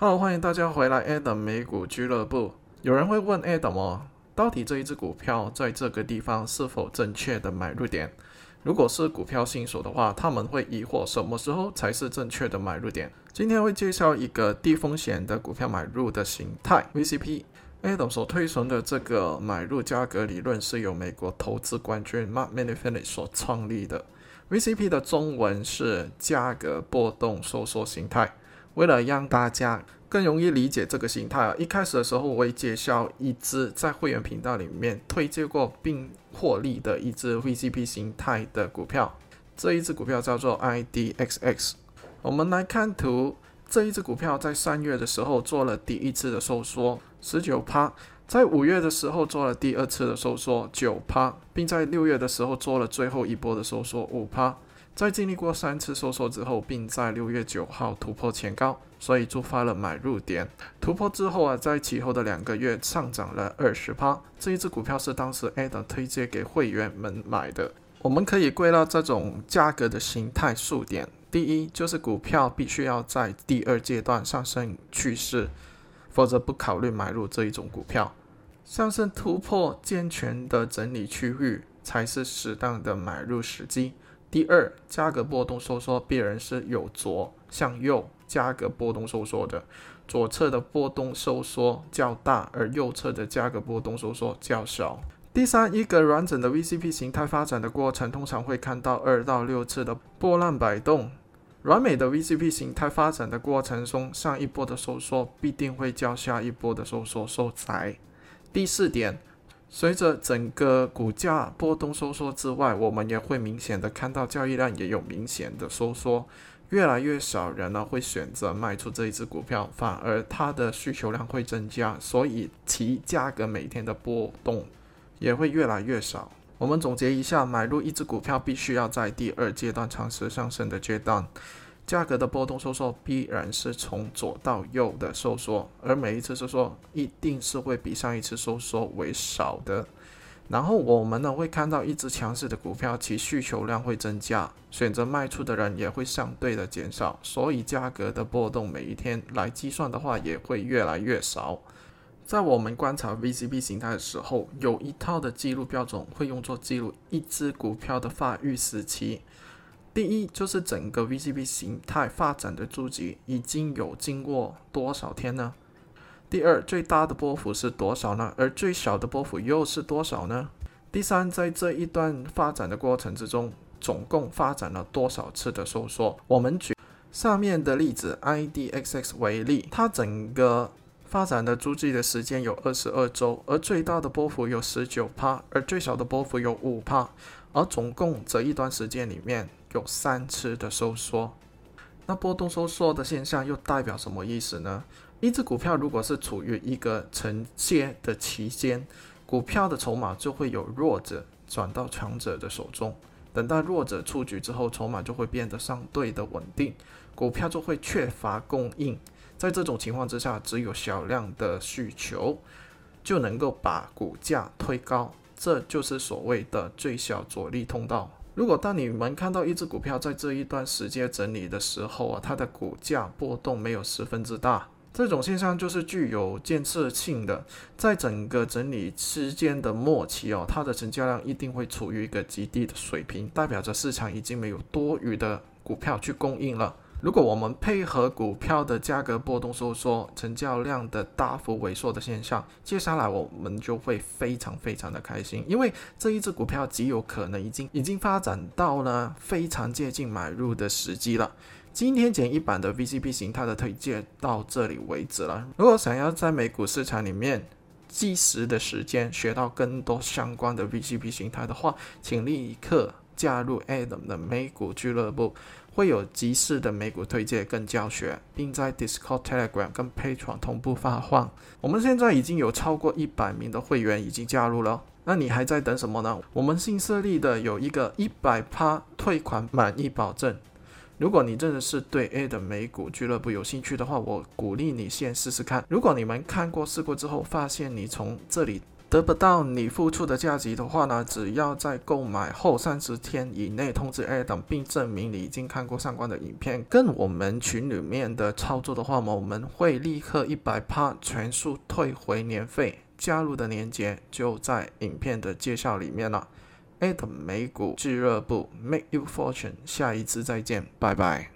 Hello，欢迎大家回来 Adam 美股俱乐部。有人会问 Adam 哦，到底这一只股票在这个地方是否正确的买入点？如果是股票新手的话，他们会疑惑什么时候才是正确的买入点。今天会介绍一个低风险的股票买入的形态 VCP。Adam 所推崇的这个买入价格理论是由美国投资冠军 Mark Manfred 所创立的。VCP 的中文是价格波动收缩形态。为了让大家更容易理解这个形态啊，一开始的时候我会介绍一只在会员频道里面推荐过并获利的一只 VCP 形态的股票。这一只股票叫做 IDXX。我们来看图，这一只股票在三月的时候做了第一次的收缩，十九趴。在五月的时候做了第二次的收缩九趴，并在六月的时候做了最后一波的收缩五趴。在经历过三次收缩之后，并在六月九号突破前高，所以触发了买入点。突破之后啊，在其后的两个月上涨了二十趴。这一只股票是当时 Ada 推荐给会员们买的。我们可以归纳这种价格的形态数点：第一，就是股票必须要在第二阶段上升趋势。否则不考虑买入这一种股票，上升突破健全的整理区域才是适当的买入时机。第二，价格波动收缩必然是有左向右价格波动收缩的，左侧的波动收缩较大，而右侧的价格波动收缩较小。第三，一个完整的 VCP 形态发展的过程，通常会看到二到六次的波浪摆动。完美的 VCP 形态发展的过程中，上一波的收缩必定会较下一波的收缩收窄。第四点，随着整个股价波动收缩之外，我们也会明显的看到交易量也有明显的收缩，越来越少人呢会选择卖出这一只股票，反而它的需求量会增加，所以其价格每天的波动也会越来越少。我们总结一下，买入一只股票必须要在第二阶段尝试上升的阶段，价格的波动收缩必然是从左到右的收缩，而每一次收缩一定是会比上一次收缩为少的。然后我们呢会看到一只强势的股票，其需求量会增加，选择卖出的人也会相对的减少，所以价格的波动每一天来计算的话也会越来越少。在我们观察 VCP 形态的时候，有一套的记录标准会用作记录一只股票的发育时期。第一，就是整个 VCP 形态发展的周期已经有经过多少天呢？第二，最大的波幅是多少呢？而最小的波幅又是多少呢？第三，在这一段发展的过程之中，总共发展了多少次的收缩？我们举上面的例子 IDXX 为例，它整个。发展的租期的时间有二十二周，而最大的波幅有十九帕，而最小的波幅有五帕，而总共这一段时间里面有三次的收缩。那波动收缩的现象又代表什么意思呢？一只股票如果是处于一个承接的期间，股票的筹码就会有弱者转到强者的手中，等到弱者出局之后，筹码就会变得相对的稳定，股票就会缺乏供应。在这种情况之下，只有小量的需求就能够把股价推高，这就是所谓的最小阻力通道。如果当你们看到一只股票在这一段时间整理的时候啊，它的股价波动没有十分之大，这种现象就是具有建设性的。在整个整理期间的末期哦，它的成交量一定会处于一个极低的水平，代表着市场已经没有多余的股票去供应了。如果我们配合股票的价格波动收缩、成交量的大幅萎缩的现象，接下来我们就会非常非常的开心，因为这一只股票极有可能已经已经发展到了非常接近买入的时机了。今天简易版的 VCP 形态的推荐到这里为止了。如果想要在美股市场里面计时的时间学到更多相关的 VCP 形态的话，请立刻加入 Adam 的美股俱乐部。会有及时的美股推荐跟教学，并在 Discord、Telegram 跟 Patreon 同步发放。我们现在已经有超过一百名的会员已经加入了，那你还在等什么呢？我们新设立的有一个一百趴退款满意保证。如果你真的是对 A 的美股俱乐部有兴趣的话，我鼓励你先试试看。如果你们看过试过之后，发现你从这里得不到你付出的价值的话呢，只要在购买后三十天以内通知 Adam，并证明你已经看过相关的影片，跟我们群里面的操作的话嘛，我们会立刻一百趴全数退回年费。加入的链接就在影片的介绍里面了。Adam 美股俱乐部 Make You Fortune，下一次再见，拜拜。